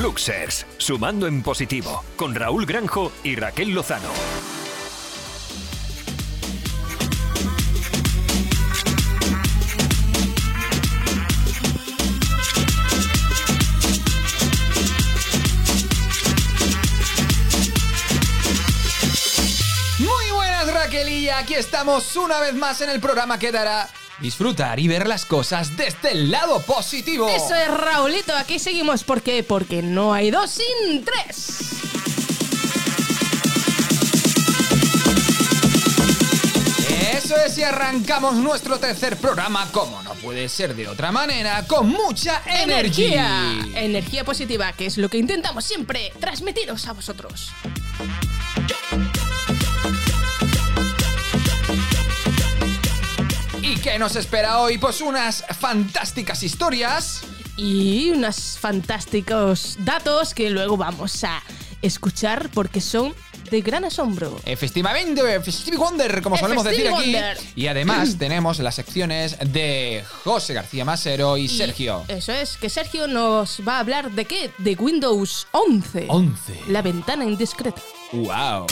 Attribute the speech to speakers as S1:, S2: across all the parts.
S1: Luxers, sumando en positivo, con Raúl Granjo y Raquel Lozano.
S2: Aquí estamos una vez más en el programa que dará disfrutar y ver las cosas desde el lado positivo.
S3: Eso es Raulito, aquí seguimos. ¿Por qué? Porque no hay dos sin tres.
S2: Eso es y arrancamos nuestro tercer programa, como no puede ser de otra manera, con mucha energía.
S3: Energía positiva, que es lo que intentamos siempre transmitiros a vosotros.
S2: ¿Y qué nos espera hoy? Pues unas fantásticas historias.
S3: Y unos fantásticos datos que luego vamos a escuchar porque son de gran asombro.
S2: Efectivamente, Festive Wonder, como
S3: Eh,
S2: solemos decir aquí. Y además tenemos las secciones de José García Masero y,
S3: Y
S2: Sergio.
S3: Eso es, que Sergio nos va a hablar de qué? De Windows 11.
S2: 11.
S3: La ventana indiscreta.
S2: ¡Wow!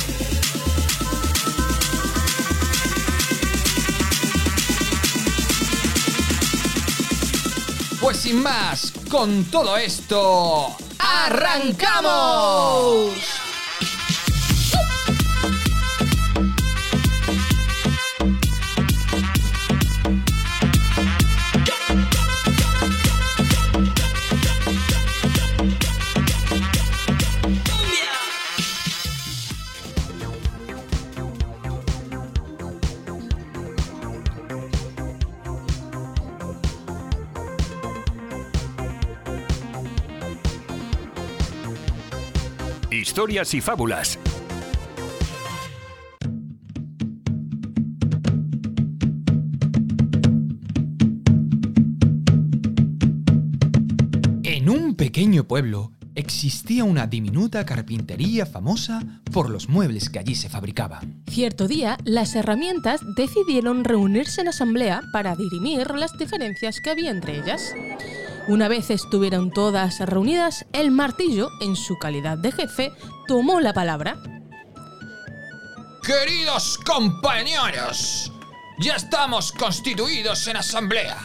S2: Pues sin más, con todo esto, ¡arrancamos!
S1: Historias y fábulas.
S2: En un pequeño pueblo existía una diminuta carpintería famosa por los muebles que allí se fabricaban.
S3: Cierto día, las herramientas decidieron reunirse en asamblea para dirimir las diferencias que había entre ellas. Una vez estuvieron todas reunidas, el martillo, en su calidad de jefe, tomó la palabra.
S2: Queridos compañeros, ya estamos constituidos en asamblea.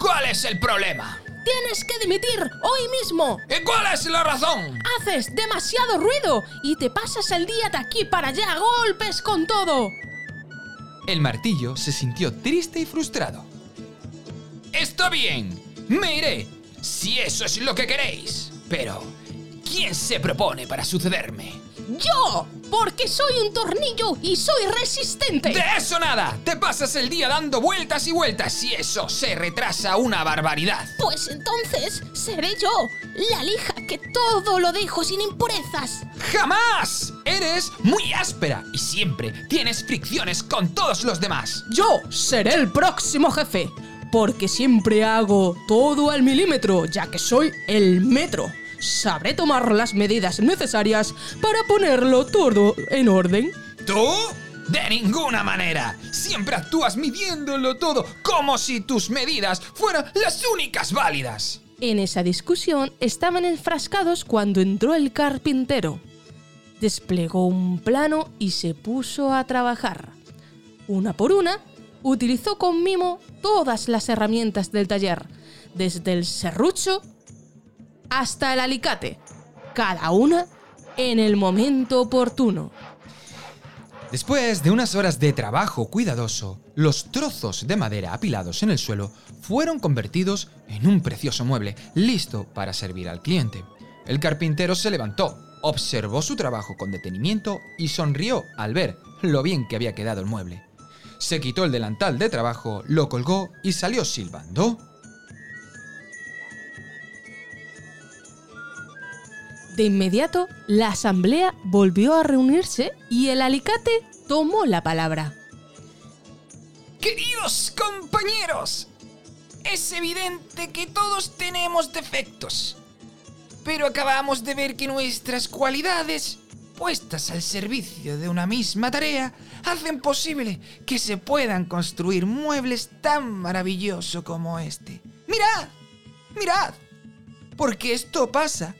S2: ¿Cuál es el problema?
S3: ¡Tienes que dimitir hoy mismo!
S2: ¿Y cuál es la razón?
S3: ¡Haces demasiado ruido! Y te pasas el día de aquí para allá a golpes con todo.
S2: El martillo se sintió triste y frustrado. Está bien, me iré, si eso es lo que queréis. Pero, ¿quién se propone para sucederme?
S3: ¡Yo! Porque soy un tornillo y soy resistente.
S2: De eso nada, te pasas el día dando vueltas y vueltas y eso se retrasa una barbaridad.
S3: Pues entonces seré yo, la lija que todo lo dejo sin impurezas.
S2: ¡Jamás! Eres muy áspera y siempre tienes fricciones con todos los demás.
S3: Yo seré el próximo jefe, porque siempre hago todo al milímetro, ya que soy el metro. Sabré tomar las medidas necesarias para ponerlo todo en orden.
S2: ¿Tú? De ninguna manera. Siempre actúas midiéndolo todo como si tus medidas fueran las únicas válidas.
S3: En esa discusión estaban enfrascados cuando entró el carpintero. Desplegó un plano y se puso a trabajar. Una por una, utilizó con mimo todas las herramientas del taller, desde el serrucho hasta el alicate, cada una en el momento oportuno.
S2: Después de unas horas de trabajo cuidadoso, los trozos de madera apilados en el suelo fueron convertidos en un precioso mueble, listo para servir al cliente. El carpintero se levantó, observó su trabajo con detenimiento y sonrió al ver lo bien que había quedado el mueble. Se quitó el delantal de trabajo, lo colgó y salió silbando.
S3: De inmediato, la asamblea volvió a reunirse y el alicate tomó la palabra.
S2: Queridos compañeros, es evidente que todos tenemos defectos. pero acabamos de ver que nuestras cualidades, puestas al servicio de una misma tarea, hacen posible que se puedan construir muebles tan maravillosos como este. ¡Mirad! ¡Mirad! Porque esto pasa.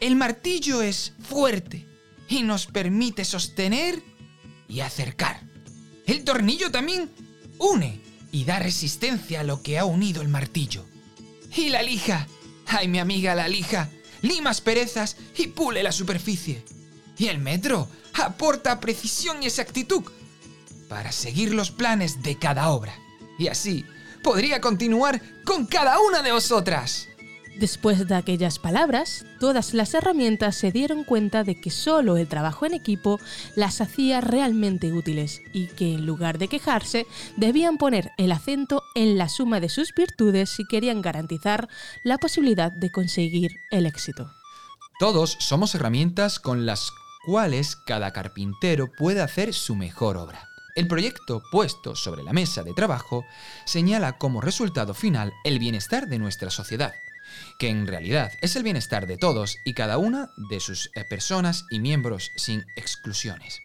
S2: El martillo es fuerte y nos permite sostener y acercar. El tornillo también une y da resistencia a lo que ha unido el martillo. Y la lija. Ay, mi amiga la lija. Lima asperezas y pule la superficie. Y el metro aporta precisión y exactitud para seguir los planes de cada obra. Y así podría continuar con cada una de vosotras.
S3: Después de aquellas palabras, todas las herramientas se dieron cuenta de que solo el trabajo en equipo las hacía realmente útiles y que en lugar de quejarse debían poner el acento en la suma de sus virtudes si querían garantizar la posibilidad de conseguir el éxito.
S2: Todos somos herramientas con las cuales cada carpintero puede hacer su mejor obra. El proyecto puesto sobre la mesa de trabajo señala como resultado final el bienestar de nuestra sociedad, que en realidad es el bienestar de todos y cada una de sus eh, personas y miembros sin exclusiones.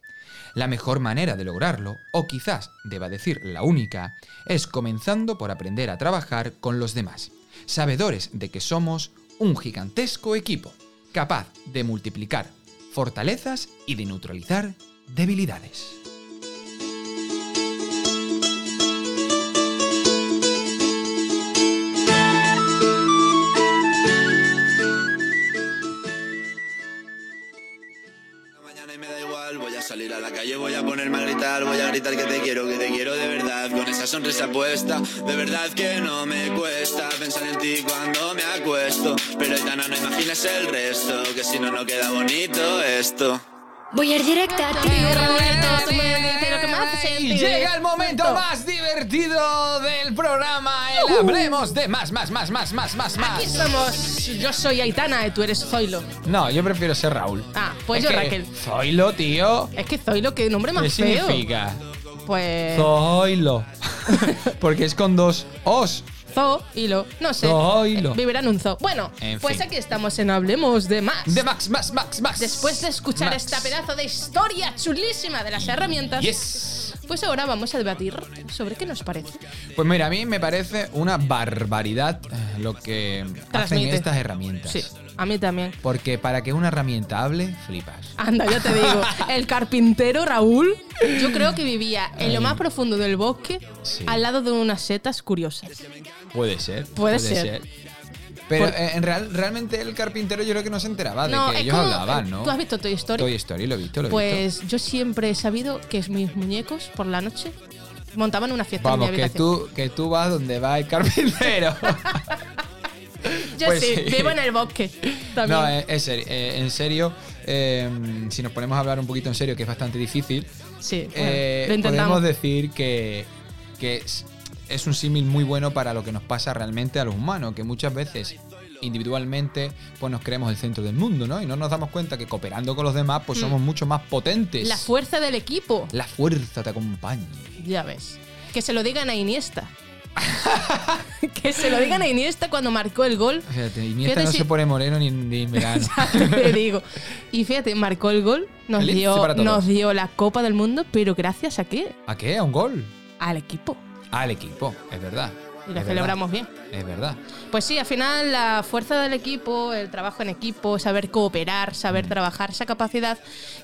S2: La mejor manera de lograrlo, o quizás deba decir la única, es comenzando por aprender a trabajar con los demás, sabedores de que somos un gigantesco equipo, capaz de multiplicar fortalezas y de neutralizar debilidades.
S4: mañana y me da igual, voy a salir a la calle, voy a ponerme a gritar, voy a gritar que te quiero, que te quiero sonrisa puesta, de verdad que no me cuesta pensar en ti cuando me acuesto, pero Aitana no imagines el resto, que si no no queda bonito esto.
S5: Voy a ir directa a ti,
S3: Roberto, lo que.
S2: Y llega el momento más divertido del programa, el hablemos de más, más, más, más, más, más, más.
S3: Aquí somos. Yo soy Aitana y tú eres Zoilo.
S2: No, yo prefiero ser Raúl.
S3: Ah, pues
S2: Es
S3: yo
S2: que
S3: Raquel.
S2: Zoilo, tío.
S3: Es que Zoilo, qué nombre más
S2: ¿Qué
S3: feo.
S2: significa?
S3: Pues.
S2: Zoilo. Porque es con dos os.
S3: Zo y lo. No sé.
S2: Zoilo.
S3: Eh, Vivirá en un zoo. Bueno,
S2: En
S3: pues
S2: fin.
S3: aquí estamos en Hablemos de más.
S2: De Max, Max, Max, Max.
S3: Después de escuchar
S2: Max.
S3: esta pedazo de historia chulísima de las herramientas,
S2: Yes.
S3: Pues ahora vamos a debatir sobre qué nos parece.
S2: Pues mira, a mí me parece una barbaridad eh, lo que hacen estas herramientas.
S3: Sí, a mí también.
S2: Porque para que una herramienta hable, flipas.
S3: Anda, yo te digo, el carpintero Raúl, yo creo que vivía en lo más profundo del bosque,
S2: Sí.
S3: al lado de unas setas curiosas.
S2: Puede ser.
S3: Puede ser.
S2: Pero
S3: Por-
S2: eh, en real, realmente el carpintero yo creo que no se enteraba
S3: No,
S2: de que ellos
S3: como-
S2: hablaban, ¿no?
S3: ¿Tú has visto Toy Story?
S2: Toy Story, lo he visto, lo he visto.
S3: Pues yo siempre he sabido que mis muñecos por la noche montaban una fiesta
S2: Vamos,
S3: en mi
S2: que tú, que tú vas donde va el carpintero.
S3: Yo
S2: pues
S3: sí,
S2: sí.
S3: vivo en el bosque. También.
S2: no, eh, es serio, eh, en serio, eh, si nos ponemos a hablar un poquito en serio, que es bastante difícil,
S3: sí, bueno,
S2: eh,
S3: lo intentamos.
S2: podemos decir que, que es, un símil muy bueno para lo que nos pasa realmente a los humanos, que muchas veces individualmente pues nos creemos el centro del mundo, ¿no? Y no nos damos cuenta que cooperando con los demás pues somos mucho más potentes.
S3: Mm. La fuerza del equipo.
S2: La fuerza te acompaña.
S3: Ya ves. Que se lo digan a Iniesta. que se lo digan a Iniesta cuando marcó el gol.
S2: Fíjate, Iniesta
S3: Fíjate
S2: no
S3: si-
S2: se pone moreno ni, ni en verano.
S3: Te digo. Y fíjate, marcó el gol, nos dio, nos dio la Copa del Mundo, pero gracias a qué?
S2: ¿A qué? ¿A un gol?
S3: Al equipo.
S2: Al equipo, es verdad.
S3: Y lo celebramos bien.
S2: Es verdad.
S3: Pues sí, al final la fuerza del equipo, el trabajo en equipo, saber cooperar, saber
S2: Mm.
S3: trabajar, esa capacidad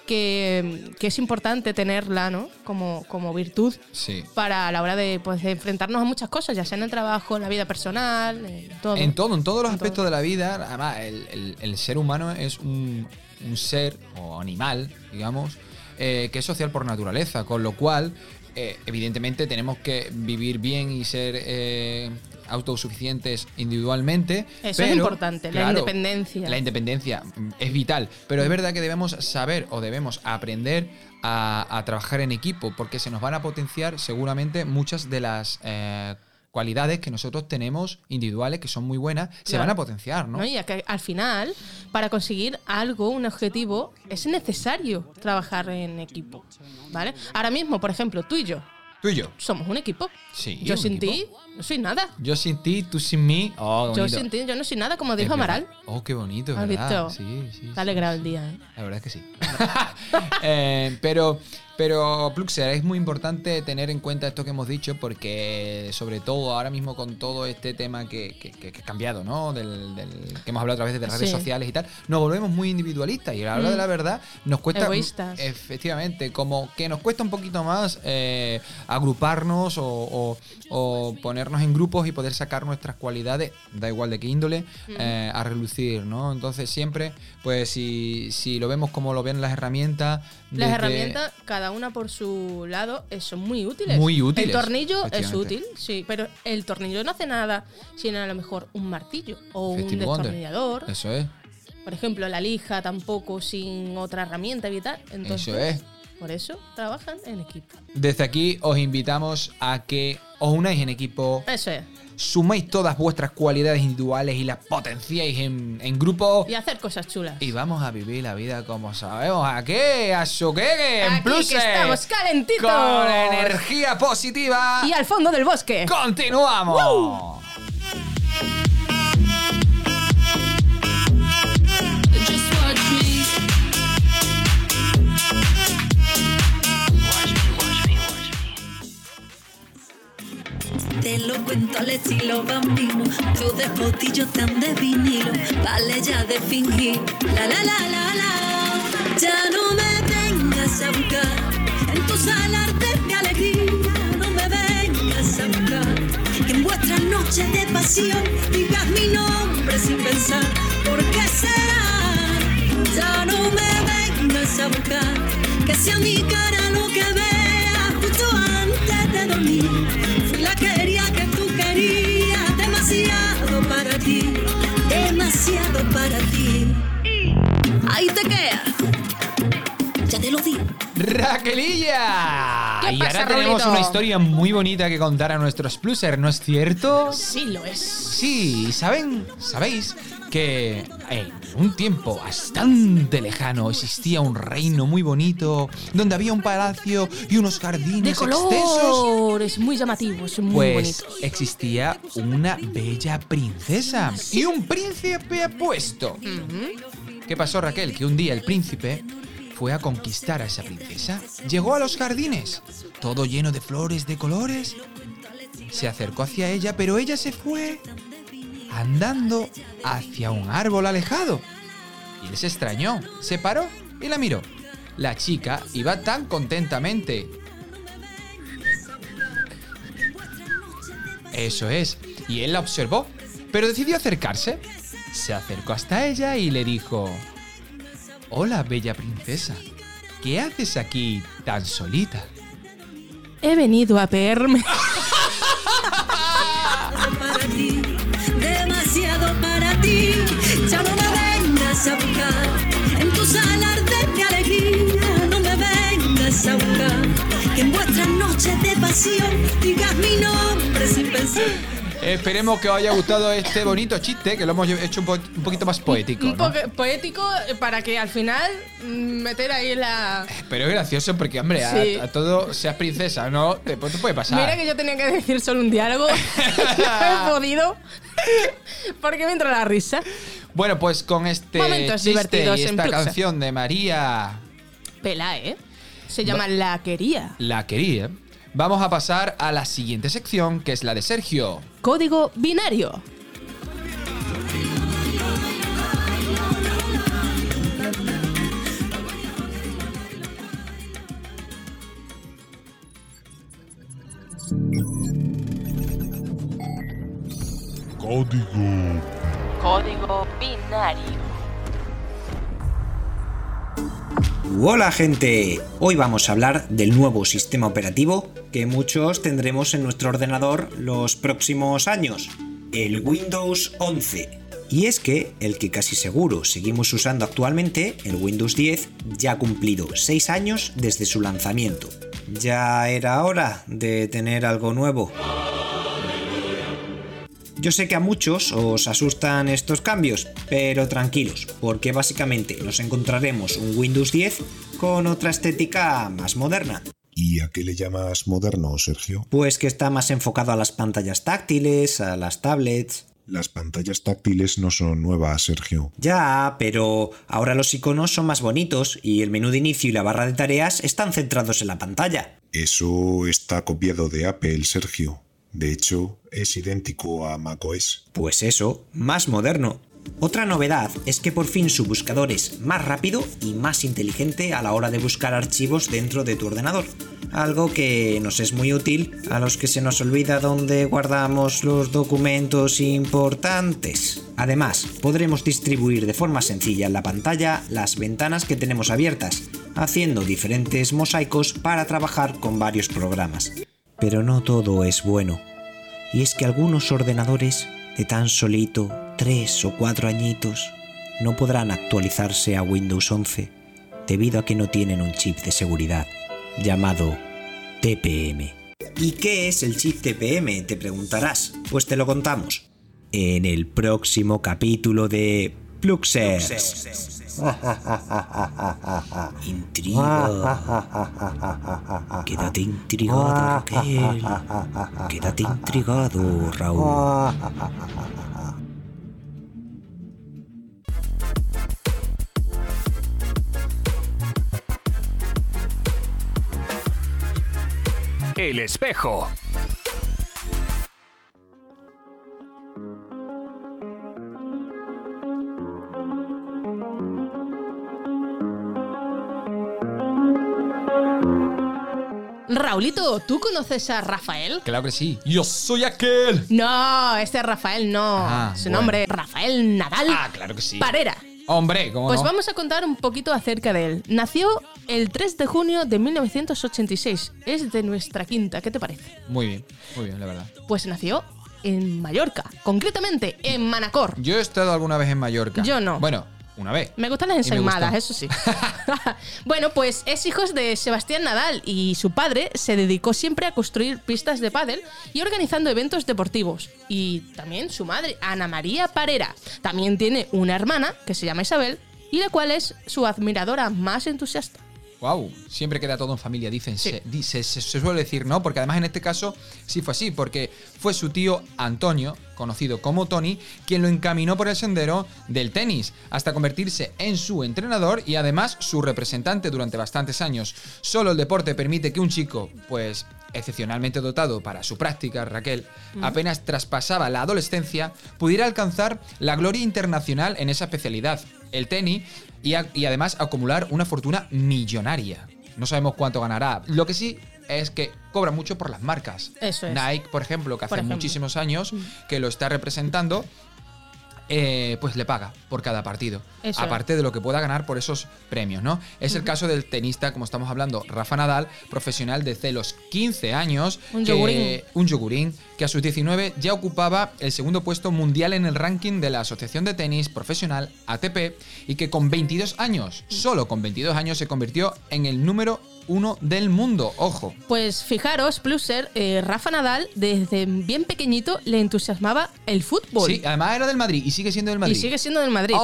S3: que, que es importante tenerla, ¿no? Como, como virtud
S2: Sí.
S3: para a la hora de, pues, de enfrentarnos a muchas cosas, ya sea en el trabajo, en la vida personal, en todo.
S2: En todo, en todos los
S3: En
S2: aspectos
S3: todo.
S2: de la vida, además, el, el- el ser humano es un, un ser o animal, digamos, eh, que es social por naturaleza, con lo cual, eh, evidentemente, tenemos que vivir bien y ser eh, autosuficientes individualmente.
S3: Eso es importante, la independencia.
S2: La independencia es vital, pero es verdad que debemos saber o debemos aprender a, a trabajar en equipo, porque se nos van a potenciar seguramente muchas de las eh, cualidades que nosotros tenemos individuales, que son muy buenas, se van a potenciar, ¿no?
S3: ¿no? Y que al final, para conseguir algo, un objetivo, es necesario trabajar en equipo. ¿Vale? Ahora mismo, por ejemplo, tú y yo.
S2: Tú y yo.
S3: somos un equipo.
S2: Sí,
S3: yo sin ti no soy nada.
S2: Yo sin ti, tú sin mí. Oh,
S3: Yo sin ti yo no soy nada, como dijo. Amaral.
S2: Oh, qué bonito,
S3: ¿Has
S2: ¿verdad?
S3: visto?
S2: Sí, sí.
S3: Ha alegrado
S2: sí.
S3: el día, ¿eh?
S2: La verdad es que sí. Eh, pero, pero, Pluxer, es muy importante tener en cuenta esto que hemos dicho porque, sobre todo ahora mismo con todo este tema que, que- que- que ha cambiado, ¿no? Del, del- que hemos hablado a través de las redes
S3: Sí.
S2: sociales y tal, nos volvemos muy individualistas y a la hora de la verdad nos cuesta...
S3: Egoístas.
S2: Efectivamente, como que nos cuesta un poquito más eh, agruparnos o, o- o ponernos en grupos y poder sacar nuestras cualidades, da igual de qué índole, eh, a relucir, ¿no? Entonces siempre, pues si, si lo vemos como lo ven las herramientas...
S3: Las herramientas, cada una por su lado, eh, son muy útiles.
S2: Muy útiles,
S3: El tornillo es útil, sí, pero el tornillo no hace nada sin a lo mejor un martillo o un destornillador.
S2: Eso es,
S3: Por ejemplo, la lija tampoco sin otra herramienta vital. Entonces,
S2: eso es.
S3: Por eso trabajan en equipo.
S2: Desde aquí os invitamos a que os unáis en equipo,
S3: Eso es.
S2: Suméis todas vuestras cualidades individuales y las potenciáis en, en grupo.
S3: Y hacer cosas chulas.
S2: Y vamos a vivir la vida como sabemos. ¿A qué? A su qué, en plus.
S3: estamos calentitos.
S2: Con energía positiva.
S3: Y al fondo del bosque.
S2: ¡Continuamos!
S5: Just
S6: estilo bambino, tú de fotillo tan de vinilo, vale ya de fingir. La la la la la, ya no me vengas a buscar en tus alardes de alegría, no me vengas a buscar. Que en vuestras noches de pasión digas mi nombre sin pensar, ¿por qué será? Ya no me vengas a buscar, que sea mi cara lo que vea justo antes de dormir. Fui la quería demasiado para ti. Ahí te queda, ya te lo digo.
S2: ¡Raquelilla!
S3: ¿Qué
S2: y
S3: pasa,
S2: ahora tenemos
S3: Raulito?
S2: una historia muy bonita que contar a nuestros plusers, ¿no es cierto?
S3: Sí, lo es.
S2: Sí, ¿saben? ¿Sabéis que en un tiempo bastante lejano existía un reino muy bonito donde había un palacio y unos
S3: De
S2: jardines extensos?
S3: colores muy llamativos, muy
S2: Pues
S3: bonitos.
S2: existía una bella princesa y un príncipe apuesto. ¿Qué pasó, Raquel? Que un día el príncipe fue a conquistar a esa princesa. Llegó a los jardines, todo lleno de flores de colores. Se acercó hacia ella, pero ella se fue andando hacia un árbol alejado. Y él se extrañó, se paró y la miró. La chica iba tan contentamente. Eso es. Y él la observó, pero decidió acercarse. Se acercó hasta ella y le dijo, Hola, bella princesa. ¿Qué haces aquí tan solita?
S3: He venido a verme.
S6: digas mi nombre sin pensar.
S2: Esperemos que os haya gustado este bonito chiste, que lo hemos hecho un, po- un poquito más poético.
S3: Un
S2: ¿no?
S3: poco poético eh, para que al final mm, meter ahí la.
S2: Pero es gracioso porque, hombre, a-
S3: Sí.
S2: a, todo seas princesa, ¿no? Te, te puede pasar.
S3: Mira que yo tenía que decir solo un diálogo. no he podido. Porque me entra la risa.
S2: Bueno, pues con este
S3: Momentos
S2: chiste y esta canción de María
S3: Pela, ¿eh? Se llama La Quería.
S2: La Quería, vamos a pasar a la siguiente sección, que es la de Sergio.
S3: Código binario.
S7: Código.
S3: Código binario.
S8: Hola gente, hoy vamos a hablar del nuevo sistema operativo que muchos tendremos en nuestro ordenador los próximos años, el Windows 11. Y es que el que casi seguro seguimos usando actualmente, el Windows 10, ya ha cumplido 6 años desde su lanzamiento. Ya era hora de tener algo nuevo. Yo sé que a muchos os asustan estos cambios, pero tranquilos, porque básicamente nos encontraremos un Windows 10 con otra estética más moderna.
S7: ¿Y a qué le llamas moderno, Sergio?
S8: Pues que está más enfocado a las pantallas táctiles, a las tablets.
S7: Las pantallas táctiles no son nuevas, Sergio.
S8: Ya, pero ahora los iconos son más bonitos y el menú de inicio y la barra de tareas están centrados en la pantalla.
S7: Eso está copiado de Apple, Sergio. De hecho, es idéntico a macOS.
S8: Pues eso, más moderno. Otra novedad es que por fin su buscador es más rápido y más inteligente a la hora de buscar archivos dentro de tu ordenador. Algo que nos es muy útil a los que se nos olvida dónde guardamos los documentos importantes. Además, podremos distribuir de forma sencilla en la pantalla las ventanas que tenemos abiertas, haciendo diferentes mosaicos para trabajar con varios programas. Pero no todo es bueno. Y es que algunos ordenadores de tan solito tres o cuatro añitos no podrán actualizarse a Windows 11 debido a que no tienen un chip de seguridad llamado TPM. ¿Y qué es el chip TPM? Te preguntarás. Pues te lo contamos en el próximo capítulo de Pluxers. Intriga. Quédate intrigado, Raquel. Quédate intrigado, Raúl.
S1: El espejo.
S3: Raulito, ¿tú conoces a Rafael?
S2: Claro que sí. Yo soy aquel.
S3: No, este Rafael no.
S2: Ah,
S3: Su
S2: bueno.
S3: nombre es Rafael Nadal
S2: Ah, claro que sí.
S3: Parera.
S2: Hombre, ¿cómo
S3: Pues
S2: no?
S3: vamos a contar un poquito acerca de él. Nació el 3 de junio de 1986. Es de nuestra quinta, ¿qué te parece?
S2: Muy bien, muy bien, la verdad.
S3: Pues nació en Mallorca, concretamente en Manacor.
S2: Yo he estado alguna vez en Mallorca.
S3: Yo no.
S2: Bueno, una vez.
S3: Me gustan las
S2: gustó.
S3: eso sí. bueno, pues es hijo de Sebastián Nadal y su padre se dedicó siempre a construir pistas de pádel y organizando eventos deportivos. Y también su madre, Ana María Parera. También tiene una hermana que se llama Isabel y la cual es su admiradora más entusiasta.
S2: Wow, siempre queda todo en familia, dicen.
S3: Sí.
S2: Se, dice- se- se suele decir, ¿no? Porque además en este caso sí fue así, porque fue su tío Antonio, conocido como Tony, quien lo encaminó por el sendero del tenis, hasta convertirse en su entrenador y además su representante durante bastantes años. Solo el deporte permite que un chico, pues excepcionalmente dotado para su práctica, Raquel, apenas traspasaba la adolescencia, pudiera alcanzar la gloria internacional en esa especialidad, el tenis, y, a- y además acumular una fortuna millonaria. No sabemos cuánto ganará. Lo que sí es que cobra mucho por las marcas.
S3: Eso es.
S2: Nike, por ejemplo, que
S3: Por
S2: hace
S3: ejemplo.
S2: muchísimos años que lo está representando, eh, pues le paga por cada partido.
S3: Eso
S2: aparte de lo que pueda ganar por esos premios, ¿no? Es el caso del tenista, como estamos hablando, Rafa Nadal, profesional desde los 15 años.
S3: Un
S2: que-
S3: yogurín.
S2: un yogurín, que a sus 19 ya ocupaba el segundo puesto mundial en el ranking de la Asociación de Tenis Profesional ATP y que con 22 años, solo con 22 años, se convirtió en el número uno del mundo. Ojo.
S3: Pues fijaros, Pluser, eh, Rafa Nadal desde bien pequeñito le entusiasmaba el fútbol.
S2: Sí, además era del Madrid y sigue siendo del Madrid.
S3: Y sigue siendo del Madrid.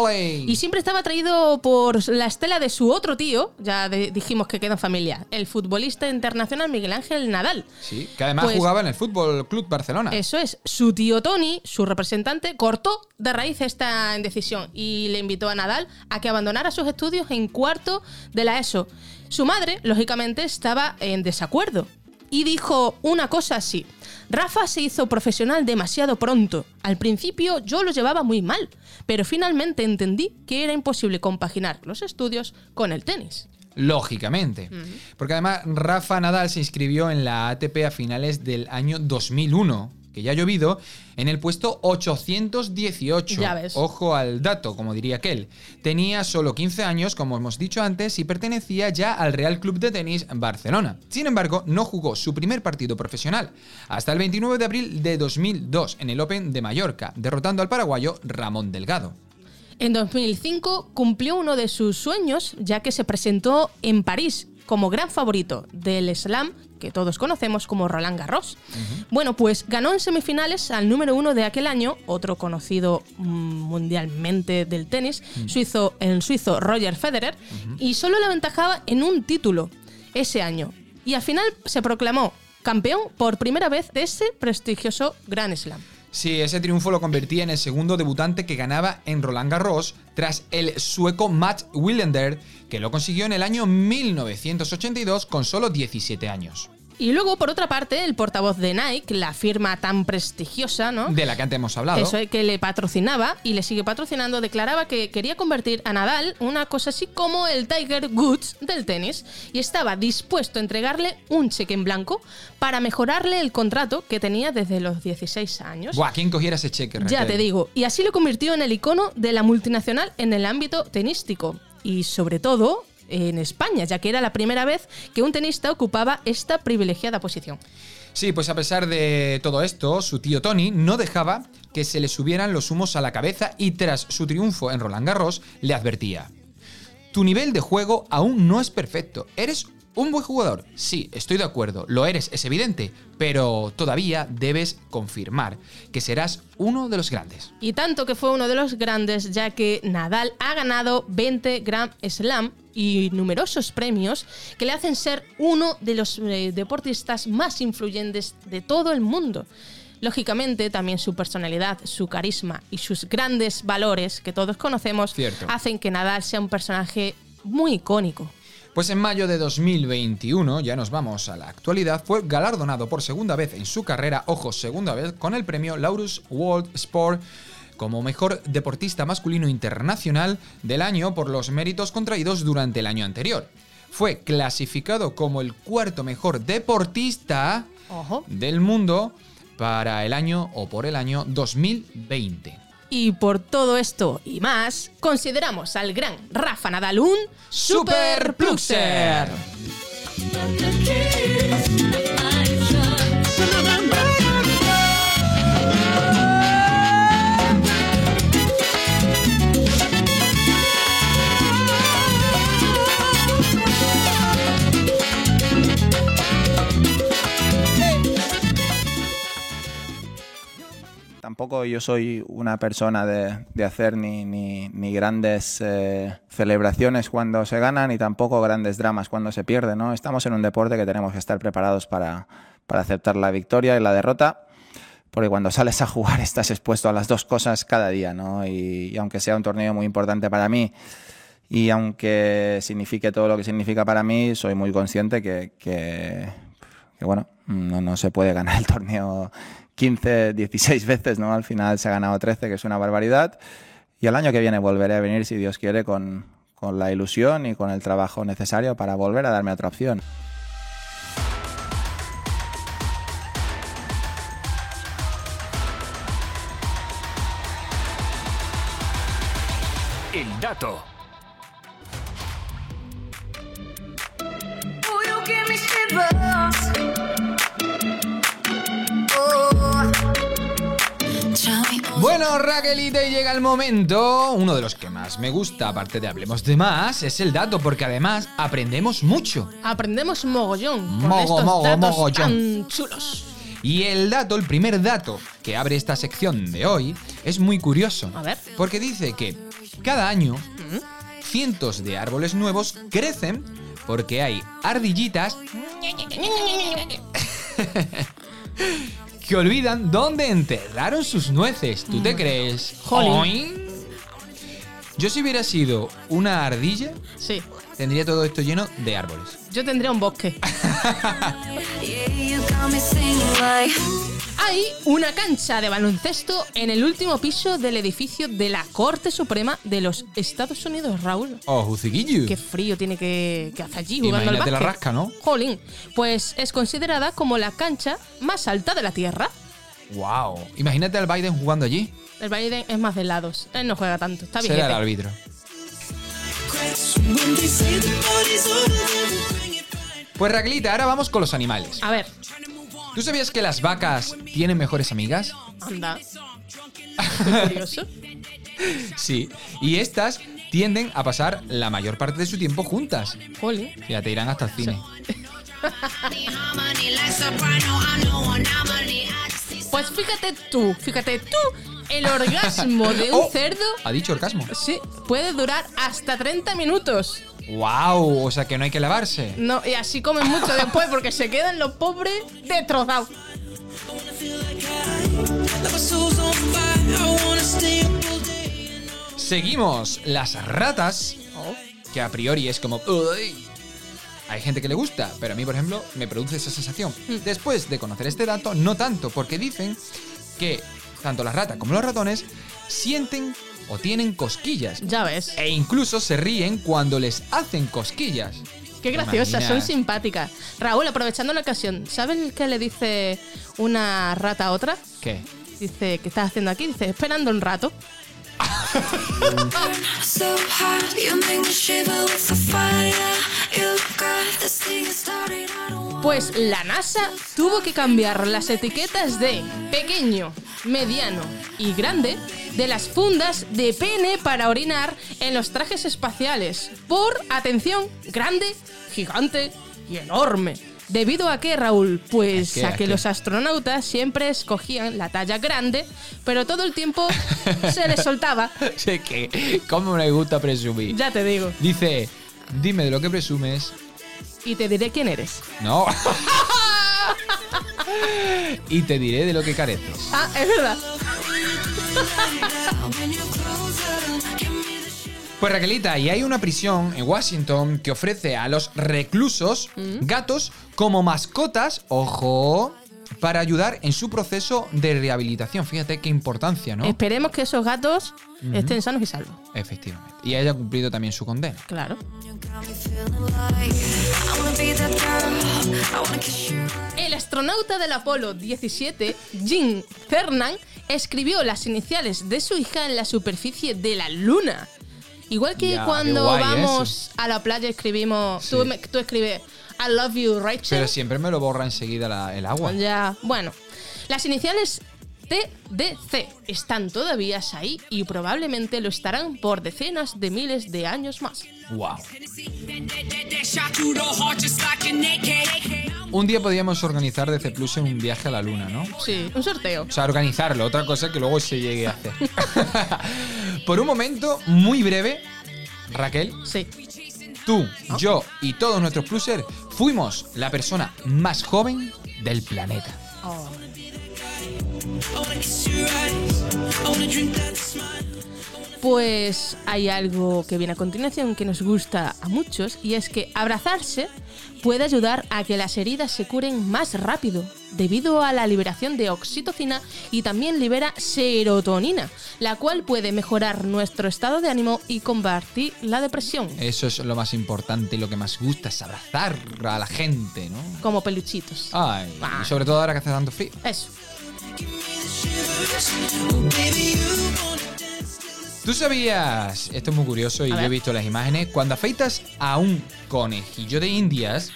S3: Y siempre estaba atraído por la estela de su otro tío, ya de- dijimos que queda en familia, el futbolista internacional Miguel Ángel Nadal.
S2: Sí, que además
S3: Pues-
S2: jugaba en el Fútbol Club Barcelona.
S3: Eso es, su tío Tony, su representante, cortó de raíz esta indecisión y le invitó a Nadal a que abandonara sus estudios en cuarto de la ESO. Su madre, lógicamente, estaba en desacuerdo y dijo una cosa así. Rafa se hizo profesional demasiado pronto. Al principio yo lo llevaba muy mal, pero finalmente entendí que era imposible compaginar los estudios con el tenis.
S2: Lógicamente. Porque además Rafa Nadal se inscribió en la ATP a finales del año 2001, que ya ha llovido, en el puesto 818.
S3: Ya ves.
S2: Ojo al dato, como diría aquel. Tenía solo 15 años, como hemos dicho antes, y pertenecía ya al Real Club de Tenis Barcelona. Sin embargo, no jugó su primer partido profesional hasta el 29 de abril de 2002 en el Open de Mallorca, derrotando al paraguayo Ramón Delgado.
S3: En 2005 cumplió uno de sus sueños ya que se presentó en París como gran favorito del slam que todos conocemos como Roland Garros. Bueno, pues ganó en semifinales al número uno de aquel año, otro conocido mm, mundialmente del tenis, suizo, el suizo Roger Federer, y solo le aventajaba en un título ese año. y al final se proclamó campeón por primera vez de ese prestigioso Grand Slam.
S2: Sí, ese triunfo lo convertía en el segundo debutante que ganaba en Roland Garros tras el sueco Matt Wilander, que lo consiguió en el año 1982 con solo 17 años.
S3: Y luego, por otra parte, el portavoz de Nike, la firma tan prestigiosa, ¿no?
S2: De la que antes hemos hablado.
S3: Eso es que le patrocinaba y le sigue patrocinando, declaraba que quería convertir a Nadal una cosa así como el Tiger Woods del tenis y estaba dispuesto a entregarle un cheque en blanco para mejorarle el contrato que tenía desde los 16 años.
S2: Buah, ¿quién cogiera ese cheque?
S3: Ya te digo, y así lo convirtió en el icono de la multinacional en el ámbito tenístico y sobre todo en España, ya que era la primera vez que un tenista ocupaba esta privilegiada posición.
S2: Sí, pues a pesar de todo esto, su tío Tony no dejaba que se le subieran los humos a la cabeza y tras su triunfo en Roland Garros le advertía. Tu nivel de juego aún no es perfecto. Eres un buen jugador. Sí, estoy de acuerdo, lo eres, es evidente, pero todavía debes confirmar que serás uno de los grandes.
S3: Y tanto que fue uno de los grandes, ya que Nadal ha ganado 20 Grand Slam y numerosos premios que le hacen ser uno de los eh, deportistas más influyentes de todo el mundo. Lógicamente, también su personalidad, su carisma y sus grandes valores que todos conocemos
S2: Cierto.
S3: hacen que Nadal sea un personaje muy icónico.
S2: Pues en mayo de 2021, ya nos vamos a la actualidad, fue galardonado por segunda vez en su carrera, ojo, segunda vez, con el premio Laurus World Sport como mejor deportista masculino internacional del año por los méritos contraídos durante el año anterior. Fue clasificado como el cuarto mejor deportista
S3: Ojo.
S2: del mundo para el año o por el año 2020.
S3: Y por todo esto y más, consideramos al gran Rafa Nadal un Super Pluxer.
S9: Tampoco yo soy una persona de, de hacer ni, ni- grandes eh, celebraciones cuando se gana, ni tampoco grandes dramas cuando se pierde. ¿no? Estamos en un deporte que tenemos que estar preparados para, para aceptar la victoria y la derrota, porque cuando sales a jugar estás expuesto a las dos cosas cada día. ¿no? Y, y aunque sea un torneo muy importante para mí, y aunque signifique todo lo que significa para mí, soy muy consciente que, que, que, bueno, no, no se puede ganar el torneo 15, 16 veces, ¿no? Al final se ha ganado 13, que es una barbaridad. Y el año que viene volveré a venir, si Dios quiere, con, con la ilusión y con el trabajo necesario para volver a darme otra opción.
S2: Momento, uno de los que más me gusta, aparte de Hablemos de Más, es el dato, porque además aprendemos mucho.
S3: Aprendemos mogollón con
S2: Mogo,
S3: estos
S2: mogo,
S3: datos
S2: mogollón.
S3: tan chulos.
S2: Y el dato, el primer dato que abre esta sección de hoy, es muy curioso.
S3: A ver.
S2: Porque dice que cada año cientos de árboles nuevos crecen porque hay ardillitas que olvidan dónde enterraron sus nueces. ¿Tú te crees?
S3: Jolín.
S2: Yo si hubiera sido una ardilla,
S3: Sí,
S2: tendría todo esto lleno de árboles.
S3: yo tendría un bosque. Hay una cancha de baloncesto en el último piso del edificio de la Corte Suprema de los Estados Unidos, Raúl.
S2: Oh, Juciquillo.
S3: Qué frío tiene que, que hacer allí jugando al
S2: Imagínate la
S3: básquet.
S2: rasca, ¿no?
S3: Jolín, pues es considerada como la cancha más alta de la Tierra.
S2: Wow. Imagínate al Biden jugando allí.
S3: El Biden es más de lados. Él no juega tanto. Está bien.
S2: Será el árbitro. Pues Raquelita, ahora vamos con los animales.
S3: A ver,
S2: ¿Tú sabías que las vacas tienen mejores amigas?
S3: anda. Qué curioso.
S2: Sí. Y estas tienden a pasar la mayor parte de su tiempo juntas.
S3: Jolín.
S2: Fíjate, irán hasta el cine.
S3: Pues fíjate tú, fíjate tú, el orgasmo de un
S2: Oh,
S3: cerdo
S2: ¿Ha dicho orgasmo?
S3: sí, puede durar hasta 30 minutos.
S2: ¡Wow! O sea que no hay que lavarse.
S3: No, y así comen mucho después porque se quedan los pobres destrozados.
S2: Seguimos. Las ratas, que a priori es como... "Uy". Hay gente que le gusta, pero a mí, por ejemplo, me produce esa sensación. Después de conocer este dato, no tanto, porque dicen que tanto las ratas como los ratones sienten o tienen cosquillas.
S3: Ya ves.
S2: E incluso se ríen cuando les hacen cosquillas.
S3: Qué
S2: ¿Te
S3: graciosas, son simpáticas. Raúl, aprovechando la ocasión, ¿sabes qué le dice una rata a otra?
S2: ¿Qué?
S3: Dice, ¿qué estás haciendo aquí? Dice, esperando un rato. Pues la NASA tuvo que cambiar las etiquetas de pequeño, mediano y grande de las fundas de pene para orinar en los trajes espaciales por, atención, grande, gigante y enorme. ¿Debido a qué, Raúl? Pues
S2: ¿A qué?
S3: a
S2: ¿A
S3: que
S2: qué?
S3: los astronautas siempre escogían la talla grande, pero todo el tiempo se les soltaba.
S2: Sé que, ¿cómo me gusta presumir?
S3: Ya te digo.
S2: Dice, dime de lo que presumes.
S3: Y te diré quién eres.
S2: No. y te diré de lo que careces.
S3: Ah, es verdad.
S2: Pues Raquelita, y hay una prisión en Washington que ofrece a los reclusos gatos como mascotas, ojo, para ayudar en su proceso de rehabilitación. Fíjate qué importancia, ¿no?
S3: Esperemos que esos gatos estén sanos y salvos.
S2: Efectivamente. Y haya cumplido también su condena.
S3: Claro. El astronauta del Apolo 17, Jim Cernan, escribió las iniciales de su hija en la superficie de la Luna. Igual que
S2: Ya,
S3: cuando
S2: qué guay
S3: vamos a la playa escribimos, tú,
S2: Sí.
S3: me- tú escribes I love you, Rachel.
S2: Pero siempre me lo borra enseguida la- el agua.
S3: Ya, bueno. Las iniciales TDC están todavía ahí y probablemente lo estarán por decenas de miles de años más.
S2: Wow. Un día podríamos organizar de C Plus un viaje a la luna, ¿no?
S3: Sí, un sorteo.
S2: O sea, organizarlo, otra cosa que luego se llegue a hacer. Por un momento muy breve, Raquel,
S3: Sí.
S2: tú, yo y todos nuestros plusers fuimos la persona más joven del planeta.
S3: Pues hay algo que viene a continuación que nos gusta a muchos y es que abrazarse puede ayudar a que las heridas se curen más rápido debido a la liberación de oxitocina y también libera serotonina, la cual puede mejorar nuestro estado de ánimo y combatir la depresión,
S2: Eso es lo más importante y lo que más gusta es abrazar a la gente, ¿no?
S3: como peluchitos.
S2: Ay,
S3: Ah.
S2: y sobre todo ahora que hace tanto frío.
S3: Eso.
S2: ¿Tú sabías, esto es muy curioso y yo he visto las imágenes, cuando afeitas a un conejillo de indias,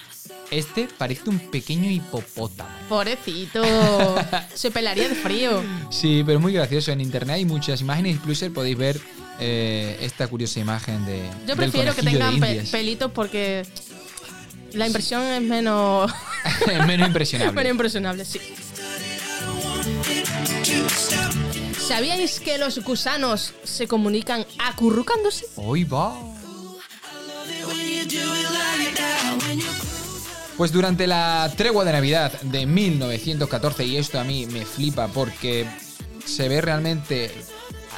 S2: este parece un pequeño hipopótamo.
S3: Pobrecito. se pelaría de frío.
S2: Sí, pero es muy gracioso. En internet hay muchas imágenes y Pluser podéis ver eh, esta curiosa imagen de.
S3: Yo prefiero que tengan pe- pelitos porque la impresión es menos,
S2: Es menos impresionable.
S3: menos impresionable, sí. ¿Sabíais que los gusanos se comunican acurrucándose?
S2: Hoy va. Pues durante la tregua de Navidad de 1914, y esto a mí me flipa porque se ve realmente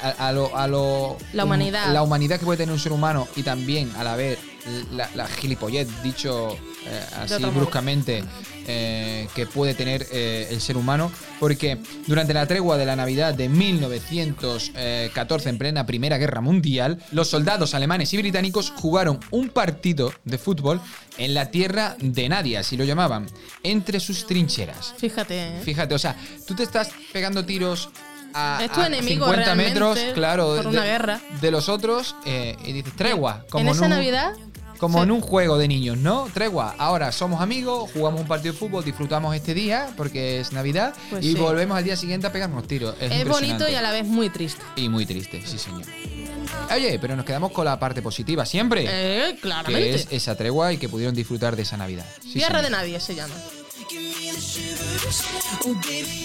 S2: a, a lo, a lo-
S3: La humanidad.
S2: la humanidad que puede tener un ser humano y también a la vez la, la gilipollez, dicho eh, así bruscamente, eh, que puede tener eh, el ser humano, porque durante la tregua de la Navidad de 1914, en plena Primera Guerra Mundial, los soldados alemanes y británicos jugaron un partido de fútbol en la tierra de nadie, así lo llamaban, entre sus trincheras.
S3: Fíjate, ¿eh?
S2: Fíjate, o sea, tú te estás pegando tiros a,
S3: Es tu
S2: a
S3: enemigo
S2: 50
S3: realmente
S2: metros, claro,
S3: por
S2: de,
S3: una guerra.
S2: de los otros eh, y dices tregua. Como
S3: en esa Navidad,
S2: Como
S3: sí.
S2: en un juego de niños, ¿no? Tregua. Ahora somos amigos, jugamos un partido de fútbol, disfrutamos este día porque es Navidad
S3: Pues
S2: y
S3: sí.
S2: volvemos al día siguiente a pegarnos tiros. Es,
S3: es bonito y a la vez muy triste.
S2: Y muy triste, sí señor. Oye, pero nos quedamos con la parte positiva siempre.
S3: Eh,
S2: que
S3: claramente.
S2: es esa tregua y que pudieron disfrutar de esa Navidad. Sí,
S3: Tierra de nadie se llama.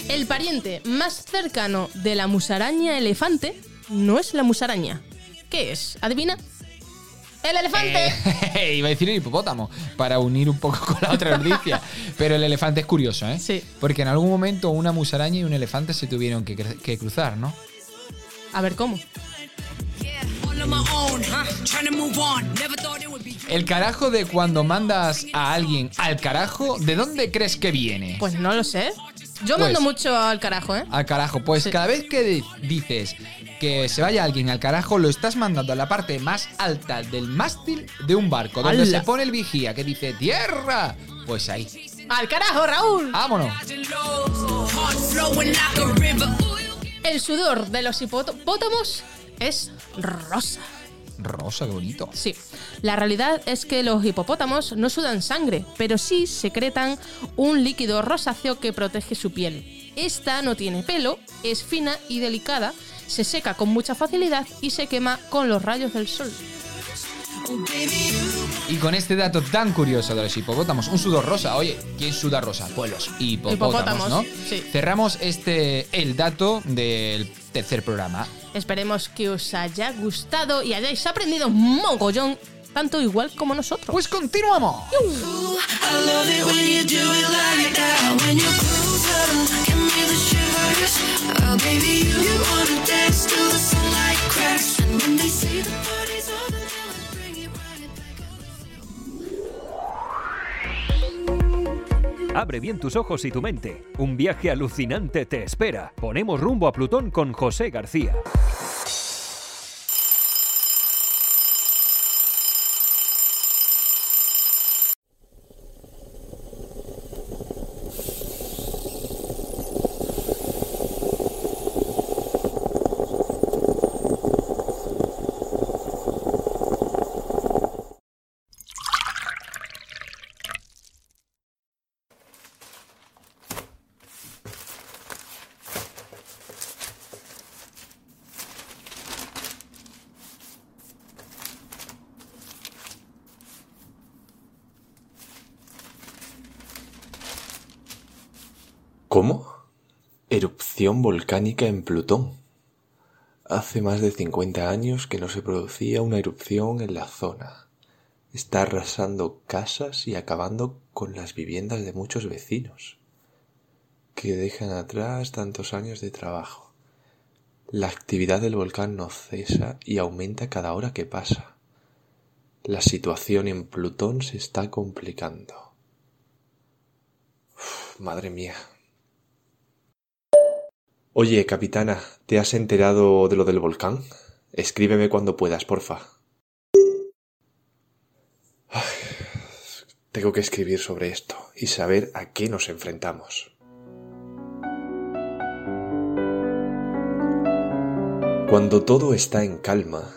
S3: El pariente más cercano de la musaraña elefante no es la musaraña. ¿Qué es? ¿Adivina? ¡El elefante!
S2: Eh, iba a decir el hipopótamo, para unir un poco con la otra noticia. Pero el elefante es curioso, ¿eh?
S3: Sí.
S2: Porque en algún momento una musaraña y un elefante se tuvieron que, cruzar, ¿no?
S3: A ver cómo.
S2: El carajo de cuando mandas a alguien al carajo, ¿de dónde crees que viene?
S3: Pues no lo sé. Yo
S2: Pues-
S3: mando mucho al carajo, ¿eh?
S2: Al carajo. Pues
S3: Sí.
S2: cada vez que di- dices que se vaya alguien al carajo, lo estás mandando a la parte más alta del mástil de un barco, donde se pone el vigía que dice ¡Tierra! Pues ahí.
S3: ¡Al carajo, Raúl!
S2: ¡Vámonos!
S3: El sudor de los hipopótamos es rosa.
S2: Rosa, qué bonito.
S3: Sí, la realidad es que los hipopótamos no sudan sangre, pero sí secretan un líquido rosáceo que protege su piel. Esta no tiene pelo, es fina y delicada, se seca con mucha facilidad y se quema con los rayos del sol.
S2: Y con este dato tan curioso de los hipopótamos, un sudor rosa. Oye, ¿quién suda rosa? Pues los hipopótamos,
S3: Hipopótamos,
S2: ¿no?
S3: sí.
S2: Cerramos este el dato del tercer programa.
S3: Esperemos que os haya gustado y hayáis aprendido un mogollón, tanto igual como nosotros.
S2: Pues continuamos.
S1: Abre bien tus ojos y tu mente. Un viaje alucinante te espera. Ponemos rumbo a Plutón con José García.
S10: ¿Cómo? Erupción volcánica en Plutón. Hace más de 50 años que no se producía una erupción en la zona. Está arrasando casas y acabando con las viviendas de muchos vecinos, que dejan atrás tantos años de trabajo. La actividad del volcán no cesa y aumenta cada hora que pasa. La situación en Plutón se está complicando. Madre mía. Oye, capitana, ¿te has enterado de lo del volcán? Escríbeme cuando puedas, porfa. Tengo que escribir sobre esto y saber a qué nos enfrentamos. Cuando todo está en calma,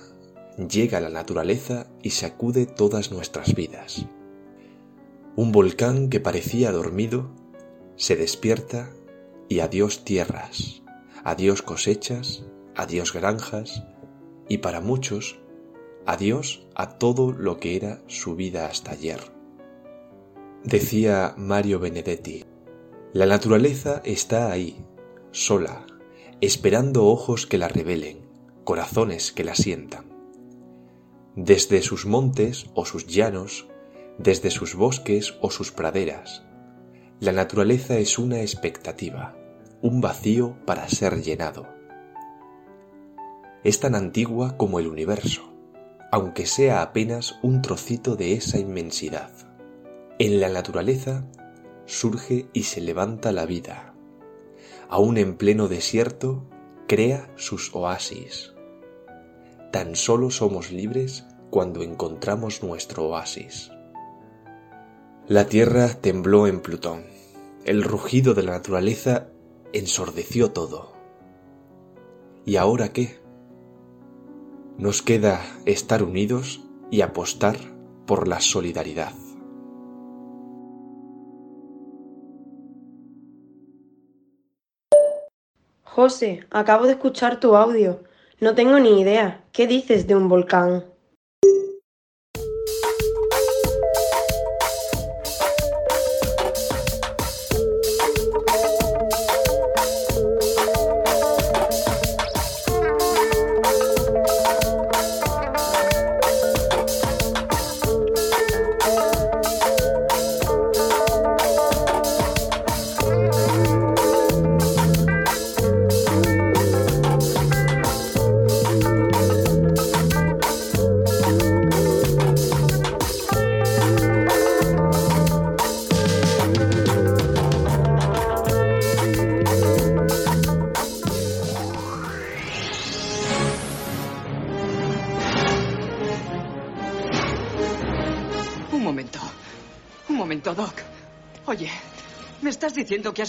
S10: llega la naturaleza y sacude todas nuestras vidas. Un volcán que parecía dormido se despierta y adiós tierras, adiós cosechas, adiós granjas y para muchos, adiós a todo lo que era su vida hasta ayer. Decía Mario Benedetti, la naturaleza está ahí, sola, esperando ojos que la revelen, corazones que la sientan. Desde sus montes o sus llanos, desde sus bosques o sus praderas, la naturaleza es una expectativa, un vacío para ser llenado. Es tan antigua como el universo, aunque sea apenas un trocito de esa inmensidad. En la naturaleza surge y se levanta la vida. Aún en pleno desierto, crea sus oasis. Tan solo somos libres cuando encontramos nuestro oasis. La tierra tembló en Plutón. El rugido de la naturaleza ensordeció todo. ¿Y ahora qué? Nos queda estar unidos y apostar por la solidaridad.
S11: José, acabo de escuchar tu audio. No tengo ni idea. ¿Qué dices de un volcán?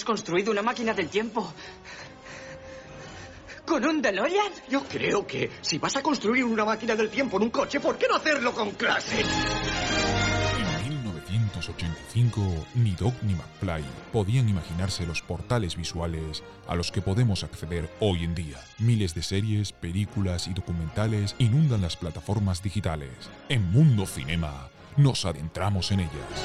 S12: Has construido una máquina del tiempo? ¿Con un DeLorean?
S13: Yo creo que si vas a construir una máquina del tiempo en un coche, ¿por qué no hacerlo con clase?
S14: En 1985, ni Doc ni McFly podían imaginarse los portales visuales a los que podemos acceder hoy en día. Miles de series, películas y documentales inundan las plataformas digitales. En Mundo Cinema nos adentramos en ellas.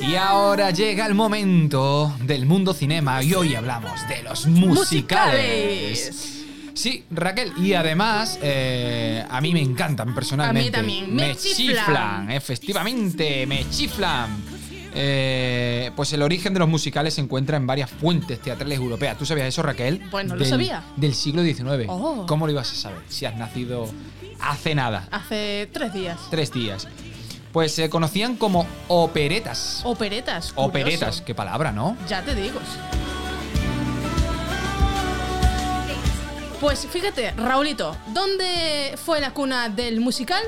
S2: Y ahora llega el momento del mundo cinema y hoy hablamos de los musicales. Sí, Raquel, y además eh, a mí me encantan personalmente.
S3: A mí también, me chiflan.
S2: efectivamente, me chiflan. Eh, pues el origen de los musicales se encuentra en varias fuentes teatrales europeas. ¿Tú sabías eso, Raquel?
S3: Pues no lo
S2: Del-
S3: sabía.
S2: Del siglo XIX.
S3: Oh.
S2: ¿Cómo lo ibas a saber? Si has nacido hace nada,
S3: Hace tres días.
S2: tres días. Pues se conocían como operetas.
S3: Operetas. curioso.
S2: Operetas, qué palabra, ¿no?
S3: Ya te digo. Pues fíjate, Raulito, ¿dónde fue la cuna del musical?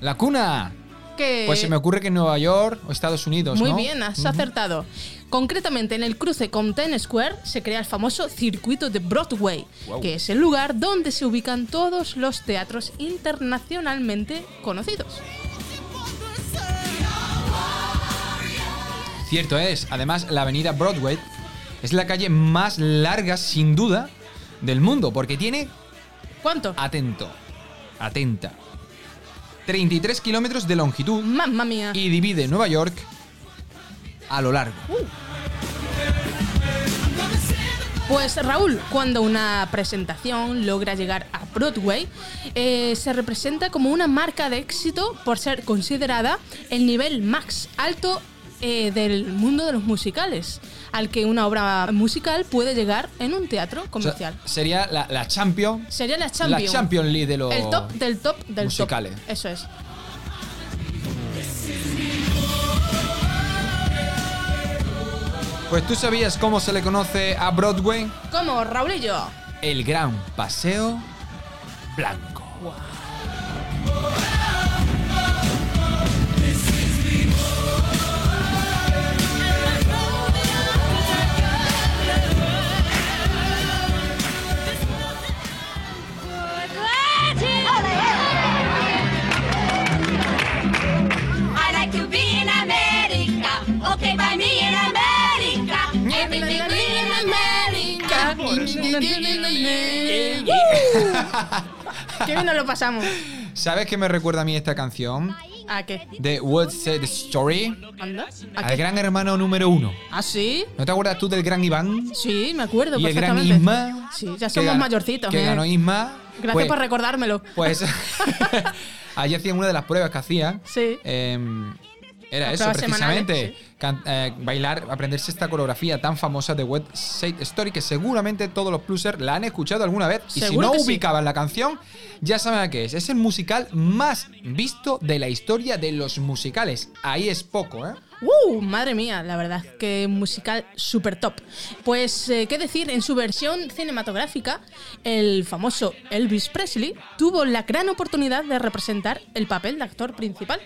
S2: La cuna.
S3: Que
S2: Pues se me ocurre que en Nueva York o Estados Unidos,
S3: Muy
S2: ¿no?
S3: bien, has acertado. Concretamente, en el cruce con Times Square se crea el famoso circuito de Broadway,
S2: Wow.
S3: que es el lugar donde se ubican todos los teatros internacionalmente conocidos.
S2: Cierto es. Además, la avenida Broadway es la calle más larga, sin duda, del mundo, porque tiene,
S3: ¿Cuánto?
S2: atento, atenta, 33 kilómetros de longitud
S3: Mamma mía.
S2: y divide Nueva York a lo largo.
S3: Pues Raúl, cuando una presentación logra llegar a Broadway, eh, se representa como una marca de éxito por ser considerada el nivel más alto eh, del mundo de los musicales, al que una obra musical puede llegar en un teatro
S2: O sea,
S3: comercial.
S2: sería la, la champion,
S3: Sería la Champions.
S2: la Champions League de los
S3: El top del top del
S2: musicales.
S3: top. Eso es.
S2: Pues tú sabías cómo se le conoce a Broadway?
S3: ¿Cómo, Raulillo?
S2: El Gran Paseo Blanco.
S5: Okay, by me in America. Everything green in America.
S3: Qué bien nos lo pasamos.
S2: ¿Sabes qué me recuerda a mí esta canción?
S3: ¿A qué?
S2: De What's the Story?
S3: ¿Anda? ¿A
S2: Al
S3: qué?
S2: gran hermano número uno.
S3: ¿Ah, sí?
S2: ¿No te acuerdas tú del gran Iván?
S3: Sí, me acuerdo
S2: Y el gran. Isma.
S3: Sí, ya
S2: que
S3: somos
S2: ganó-
S3: mayorcitos.
S2: Que
S3: ¿eh?
S2: ganó Isma.
S3: Gracias
S2: Pues-
S3: por recordármelo.
S2: Pues allí hacían una de las pruebas que hacían.
S3: Sí.
S2: em, era eso, precisamente. can- eh, bailar, aprenderse esta coreografía tan famosa de West Side Story que seguramente todos los plusers la han escuchado alguna vez. Y si no
S3: sí.
S2: ubicaban la canción, ya saben a qué es. Es el musical más visto de la historia de los musicales. Ahí es poco, ¿eh?
S3: ¡Uh! Madre mía, la verdad que musical super top. Pues, eh, ¿qué decir? En su versión cinematográfica, el famoso Elvis Presley tuvo la gran oportunidad de representar el papel de actor principal.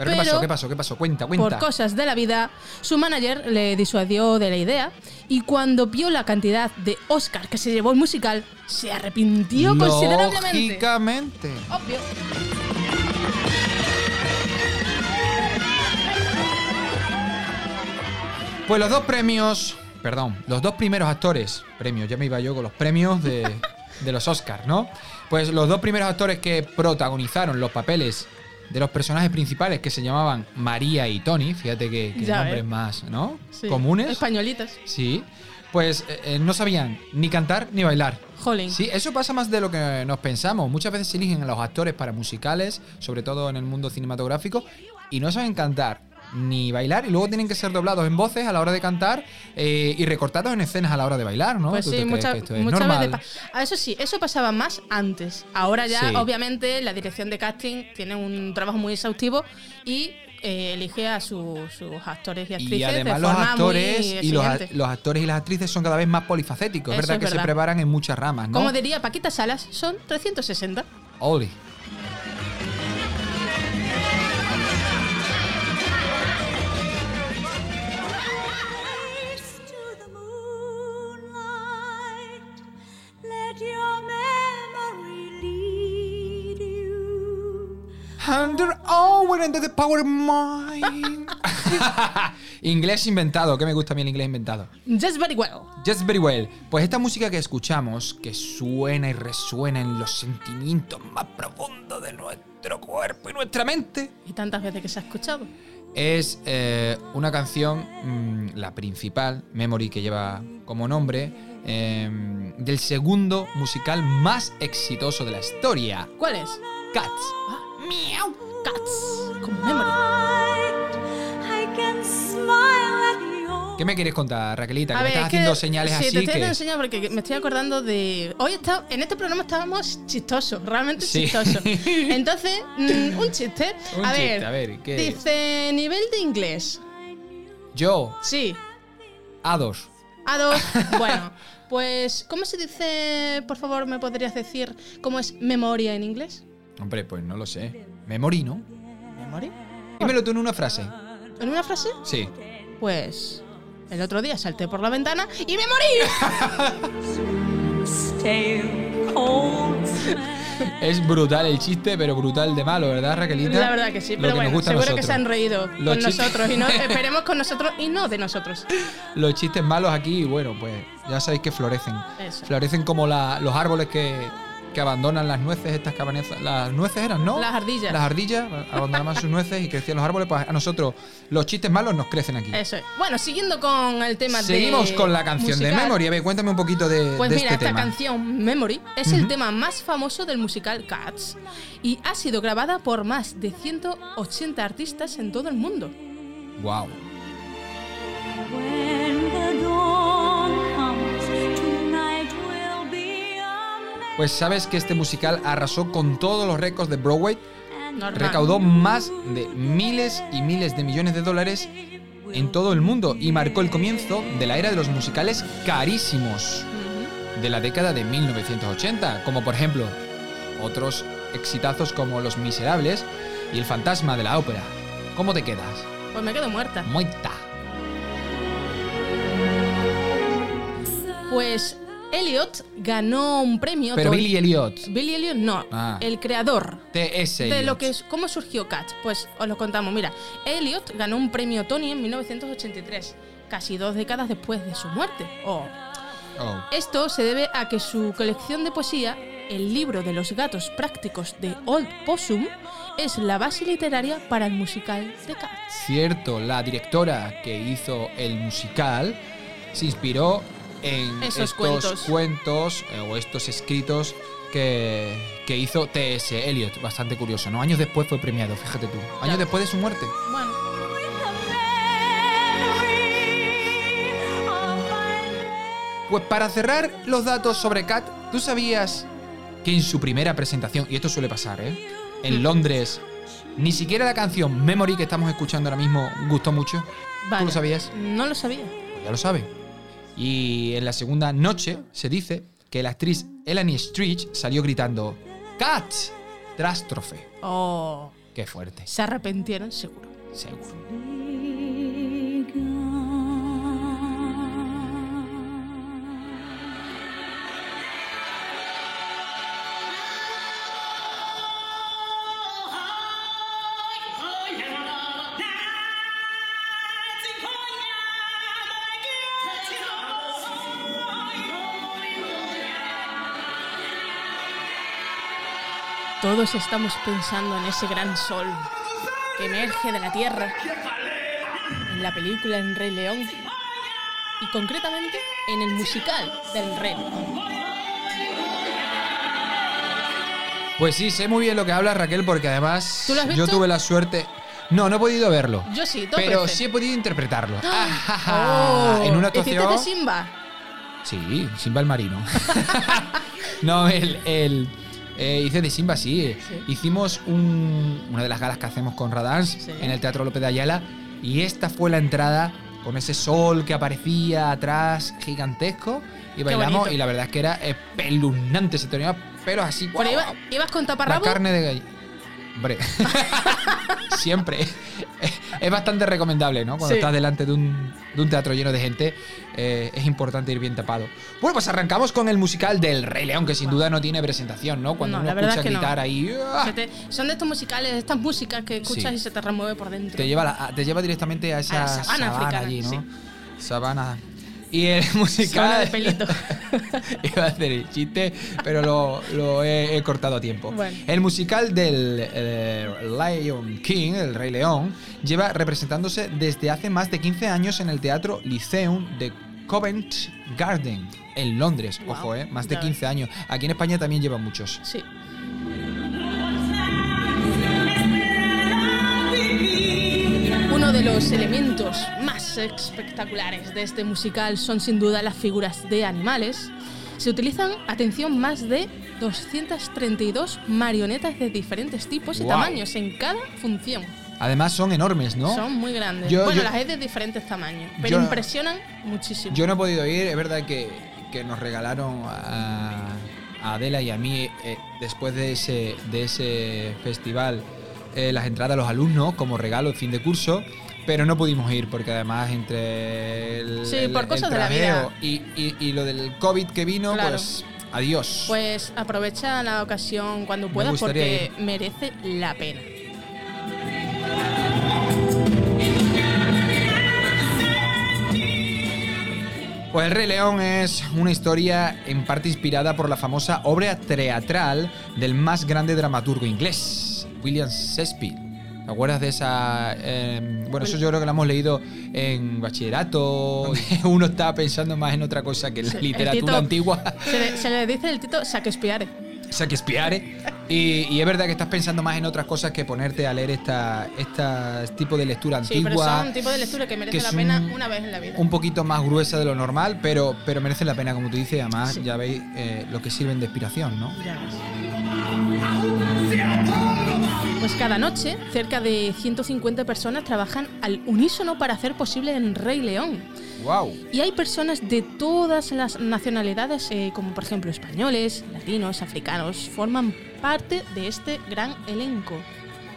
S2: Pero, ¿qué pasó? ¿Qué pasó? ¿Qué pasó? Cuenta, cuenta.
S3: Por cosas de la vida, su manager le disuadió de la idea y cuando vio la cantidad de Oscar que se llevó el musical, se arrepintió considerablemente.
S2: Lógicamente.
S3: Obvio.
S2: Pues los dos premios, perdón, los dos primeros actores, premios, ya me iba yo con los premios de, de los Oscars, ¿no? Pues los dos primeros actores que protagonizaron los papeles de los personajes principales que se llamaban María y Tony, fíjate que, nombres más, ¿no?
S3: Sí.
S2: Comunes.
S3: Españolitas.
S2: Sí. Pues eh, eh, no sabían ni cantar ni bailar.
S3: Jolín.
S2: Sí, eso pasa más de lo que nos pensamos. Muchas veces se eligen a los actores para musicales, sobre todo en el mundo cinematográfico, y no saben cantar ni bailar y luego tienen que ser doblados en voces a la hora de cantar eh, y recortados en escenas a la hora de bailar, ¿no?
S3: Pues
S2: ¿Tú
S3: sí, muchas
S2: es
S3: muchas veces. Ah, Eso sí, eso pasaba más antes. Ahora ya,
S2: Sí.
S3: obviamente, la dirección de casting tiene un trabajo muy exhaustivo y eh, elige a su- sus actores y actrices
S2: Y además
S3: de
S2: los
S3: forma
S2: actores
S3: muy
S2: y los, a-
S3: exigente.
S2: los actores y las actrices son cada vez más polifacéticos, ¿verdad?
S3: es
S2: que se
S3: verdad.
S2: preparan en muchas ramas, ¿no?
S3: Como diría Paquita Salas, son 360.
S2: Oli. Under all, we're under the power of mind. inglés inventado, que me gusta a mí el inglés inventado.
S3: Just very well.
S2: Just very well. Pues esta música que escuchamos, que suena y resuena en los sentimientos más profundos de nuestro cuerpo y nuestra mente,
S3: Y tantas veces que se ha escuchado.
S2: es eh, una canción, mm, la principal, Memory, que lleva como nombre, eh, del segundo musical más exitoso de la historia,
S3: ¿Cuál es?
S2: Cats.
S3: Miau. Cats. Con memory.
S2: ¿Qué me quieres contar, Raquelita? Que me estás
S3: es que-
S2: haciendo señales
S3: sí,
S2: así
S3: te estoy
S2: que...
S3: haciendo señales porque me estoy acordando de. Hoy está, en este programa estábamos chistosos, realmente
S2: Sí.
S3: chistosos. Entonces, mm, un chiste.
S2: Un
S3: a
S2: chiste,
S3: ver,
S2: a ver, ¿qué?
S3: Dice nivel de inglés.
S2: Yo,
S3: Sí.
S2: A2.
S3: A dos. bueno, pues, ¿cómo se dice? Por favor, ¿me podrías decir cómo es memoria en inglés?
S2: Hombre, pues no lo sé. Memory, ¿no?
S3: ¿Memory?
S2: Dímelo tú en una frase.
S3: ¿En una frase?
S2: Sí.
S3: Pues. El otro día salté por la ventana y me morí.
S2: Es brutal el chiste, pero brutal de malo, ¿verdad, Raquelita?
S3: La verdad que sí, pero
S2: que nos
S3: bueno, seguro que se han reído
S2: Los
S3: con nosotros y no, esperemos con nosotros y no de nosotros.
S2: Los chistes malos aquí, bueno, pues ya sabéis que florecen.
S3: Eso.
S2: Florecen como la- los árboles que, que abandonan las nueces, estas cabanezas. Las nueces eran, ¿no?
S3: Las ardillas.
S2: Las ardillas abandonaban sus nueces y crecían los árboles. Pues a nosotros los chistes malos nos crecen aquí.
S3: Eso es. Bueno, siguiendo con el tema de.
S2: Seguimos con la canción de. Memory. A ver, cuéntame un poquito de,
S3: Pues
S2: de
S3: mira,
S2: este
S3: esta
S2: tema.
S3: canción Memory es el tema más famoso del musical Cats y ha sido grabada por más de 180 artistas en todo el mundo.
S2: Wow.
S5: when the
S2: Pues sabes que este musical arrasó con todos los récords de Broadway.
S3: Normal.
S2: Recaudó más de miles y miles de millones de dólares en todo el mundo y marcó el comienzo de la era de los musicales carísimos de la década de 1980, como por ejemplo otros exitazos como Los Miserables y El Fantasma de la Ópera. ¿Cómo te quedas?
S3: Pues me quedo muerta.
S2: Muerta.
S3: Pues Elliot ganó un premio.
S2: Pero Billy Elliot.
S3: Billy Elliot no,
S2: Ah.
S3: el creador
S2: T.S.
S3: de lo que es cómo surgió Cats. Pues os lo contamos. Mira, Elliot ganó un premio Tony en 1983, casi dos décadas después de su muerte. Oh.
S2: Oh.
S3: Esto se debe a que su colección de poesía, el libro de los gatos prácticos de Old Possum, es la base literaria para el musical de Cats.
S2: Cierto, la directora que hizo el musical se inspiró en
S3: Esos
S2: estos
S3: cuentos.
S2: cuentos, eh, o estos escritos que, que hizo T.S. Eliot. Bastante curioso, ¿no? Años después fue premiado, fíjate tú. Años después de su muerte.
S3: Bueno,
S2: Pues para cerrar los datos sobre Cat, ¿tú sabías que en su primera presentación, y esto suele pasar, ¿eh? En Londres, ni siquiera la canción Memory que estamos escuchando ahora mismo gustó mucho? ¿Tú
S3: vaya.
S2: lo sabías?
S3: No lo sabía.
S2: Pues ya lo sabe. Y en la segunda noche se dice que la actriz Elanie Stritch salió gritando ¡Cat! Trástrofe.
S3: Oh,
S2: Qué fuerte.
S3: se arrepintieron seguro.
S2: Seguro.
S3: Todos estamos pensando en ese gran sol que emerge de la tierra en la película En Rey León y concretamente en el musical del Rey.
S2: Pues sí, sé muy bien lo que habla Raquel porque además
S3: ¿Tú lo has
S2: yo tuve la suerte... No, no he podido verlo.
S3: Yo sí, dos
S2: Pero sí he podido interpretarlo.
S3: Oh,
S2: en una
S3: ¿hiciste
S2: actuación.
S3: de Simba?
S2: Sí, Simba el marino. no, el. el eh, hice de Simba, sí. Hicimos un- una de las galas que hacemos con Radans en el Teatro López de Ayala. Y esta fue la entrada con ese sol que aparecía atrás gigantesco. Y bailamos. Y la verdad es que era espeluznante. Se tenía pelos así.
S3: ¿Pero
S2: ¡guau!
S3: iba- ibas con
S2: La
S3: taparrabo?
S2: carne de gallina. Hombre, siempre. Es bastante recomendable, ¿no? Cuando
S3: Sí.
S2: estás delante de un, de un teatro lleno de gente, eh, es importante ir bien tapado. Bueno, pues arrancamos con el musical del Rey León, que sin duda no tiene presentación, ¿no? Cuando
S3: No,
S2: uno escucha
S3: es que no.
S2: gritar ahí, ¡ah!
S3: Te- son de estos musicales, estas músicas que escuchas
S2: Sí.
S3: y se te remueve por dentro.
S2: te lleva, la- te lleva directamente a esa
S3: A sabana
S2: sabana,
S3: africana,
S2: allí, ¿no?
S3: sí.
S2: Sabana. Y el musical.
S3: de pelito.
S2: Iba a hacer el chiste, pero lo, lo he, he cortado a tiempo.
S3: Bueno.
S2: El musical del eh, Lion King, el Rey León, lleva representándose desde hace más de 15 años en el Teatro Lyceum de Covent Garden, en Londres. Ojo, ¿eh? Más de
S3: Ya
S2: 15 años. Aquí en España también lleva muchos.
S3: Sí. De los elementos más espectaculares de este musical son sin duda las figuras de animales. Se utilizan, atención, más de 232 marionetas de diferentes tipos y
S2: Guau.
S3: tamaños en cada función.
S2: Además son enormes, ¿no?
S3: Son muy grandes.
S2: Yo-
S3: bueno,
S2: yo-
S3: las hay de diferentes tamaños, pero
S2: Yo-
S3: impresionan muchísimo.
S2: Yo no he podido ir, es verdad que, que nos regalaron a, a Adela y a mí eh, después de ese, de ese festival eh, las entradas a los alumnos como regalo de fin de curso, pero no pudimos ir porque además entre el,
S3: Sí,
S2: el-
S3: por
S2: el
S3: cosas de la vida.
S2: Y, y- y lo del COVID que vino,
S3: Claro.
S2: pues adiós.
S3: Pues aprovecha la ocasión cuando puedas porque merece la pena.
S2: Pues El Rey León es una historia en parte inspirada por la famosa obra teatral del más grande dramaturgo inglés, William Shakespeare. ¿Te acuerdas de esa...? eh, bueno, eso yo creo que lo hemos leído en bachillerato. Uno está pensando más en otra cosa que en la literatura
S3: Tito-
S2: antigua.
S3: Se le, se le dice el Tito Shakespeare.
S2: Shakespeare. Y, y es verdad que estás pensando más en otras cosas que ponerte a leer esta, esta tipo de lectura
S3: Sí, pero
S2: antigua.
S3: son un tipo de lectura que merece
S2: que
S3: la pena
S2: un-
S3: una vez en la vida.
S2: un poquito más gruesa de lo normal, pero, pero merece la pena, como tú dices, y además ya veis eh, lo que sirven de inspiración, ¿no?
S3: Pues cada noche, cerca de 150 personas trabajan al unísono para hacer posible el Rey León.
S2: ¡Wow!
S3: Y hay personas de todas las nacionalidades, eh, como por ejemplo españoles, latinos, africanos, forman parte de este gran elenco.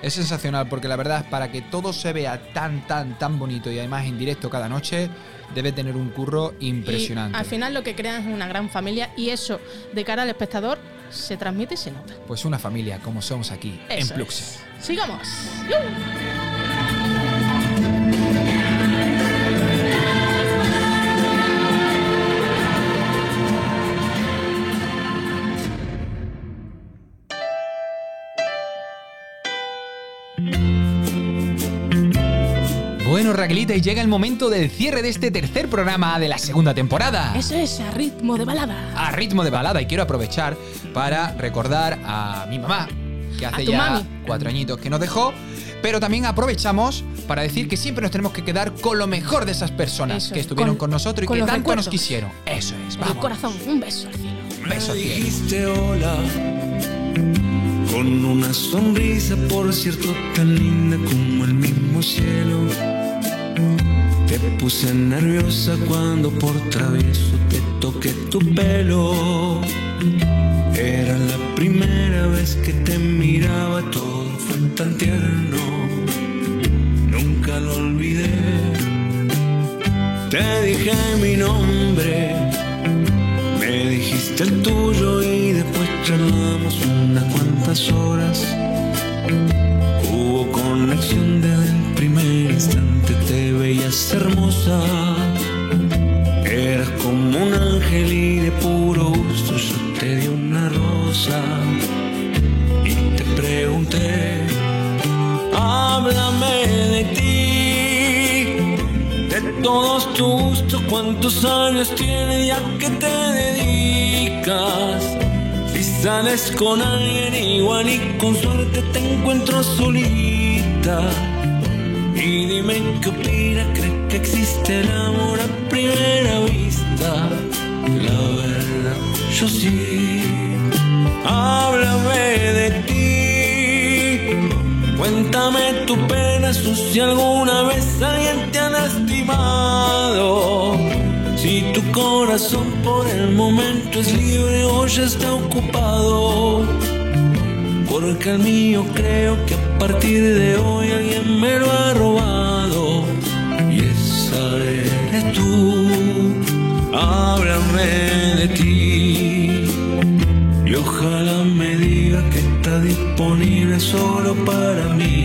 S2: Es sensacional porque la verdad, para que todo se vea tan, tan, tan bonito y además en directo cada noche, debe tener un curro impresionante.
S3: Y al final lo que crean es una gran familia y eso, de cara al espectador, se transmite y se nota.
S2: Pues una familia como somos aquí en
S3: Eso
S2: Pluxe.
S3: es. Sigamos.
S2: Raquelita, y llega el momento del cierre de este tercer programa de la segunda temporada.
S3: Eso es a ritmo de balada.
S2: a ritmo de balada y quiero aprovechar para recordar a mi mamá, que hace ya
S3: mami.
S2: cuatro añitos que nos dejó, pero también aprovechamos para decir que siempre nos tenemos que quedar con lo mejor de esas personas
S3: Eso
S2: que
S3: es,
S2: estuvieron
S3: con-
S2: con, nosotros y
S3: con
S2: que tanto nos
S3: recuerdos.
S2: quisieron. Eso es,
S3: El
S2: vamos.
S3: corazón, un beso al cielo.
S2: Un beso al cielo.
S15: dijiste hola con una sonrisa, por cierto, tan linda como el mismo cielo. Te puse nerviosa cuando por travieso te toqué tu pelo. Era la primera vez que te miraba, todo fue tan tierno. Nunca lo olvidé. Te dije mi nombre. Me dijiste el tuyo y después charlamos unas cuantas horas. Hubo conexión desde el primer instante, te veías hermosa. Eras como un ángel y de puro gusto yo te di una rosa. Y te pregunté, háblame de ti, de todos tus gustos, cuántos años tienes y a qué te dedicas. Si sales con alguien igual y con suerte te encuentro solita. Y dime qué opina, cree que existe el amor a primera vista. La verdad, yo sí. Háblame de ti. Cuéntame tu pena, si alguna vez alguien te ha lastimado. Si tu corazón por el momento es libre o ya está ocupado. Porque el mío creo que a partir de hoy alguien me lo ha robado. Y esa eres tú. Háblame de ti. Y ojalá me diga que está disponible solo para mí.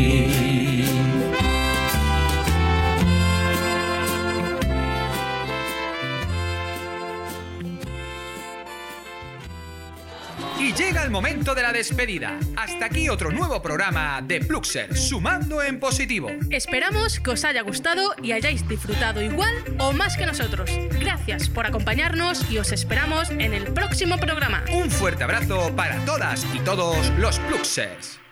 S2: Momento de la despedida. Hasta aquí otro nuevo programa de Pluxer, sumando en positivo.
S3: Esperamos que os haya gustado y hayáis disfrutado igual o más que nosotros. Gracias por acompañarnos y os esperamos en el próximo programa.
S2: Un fuerte abrazo para todas y todos los Pluxers.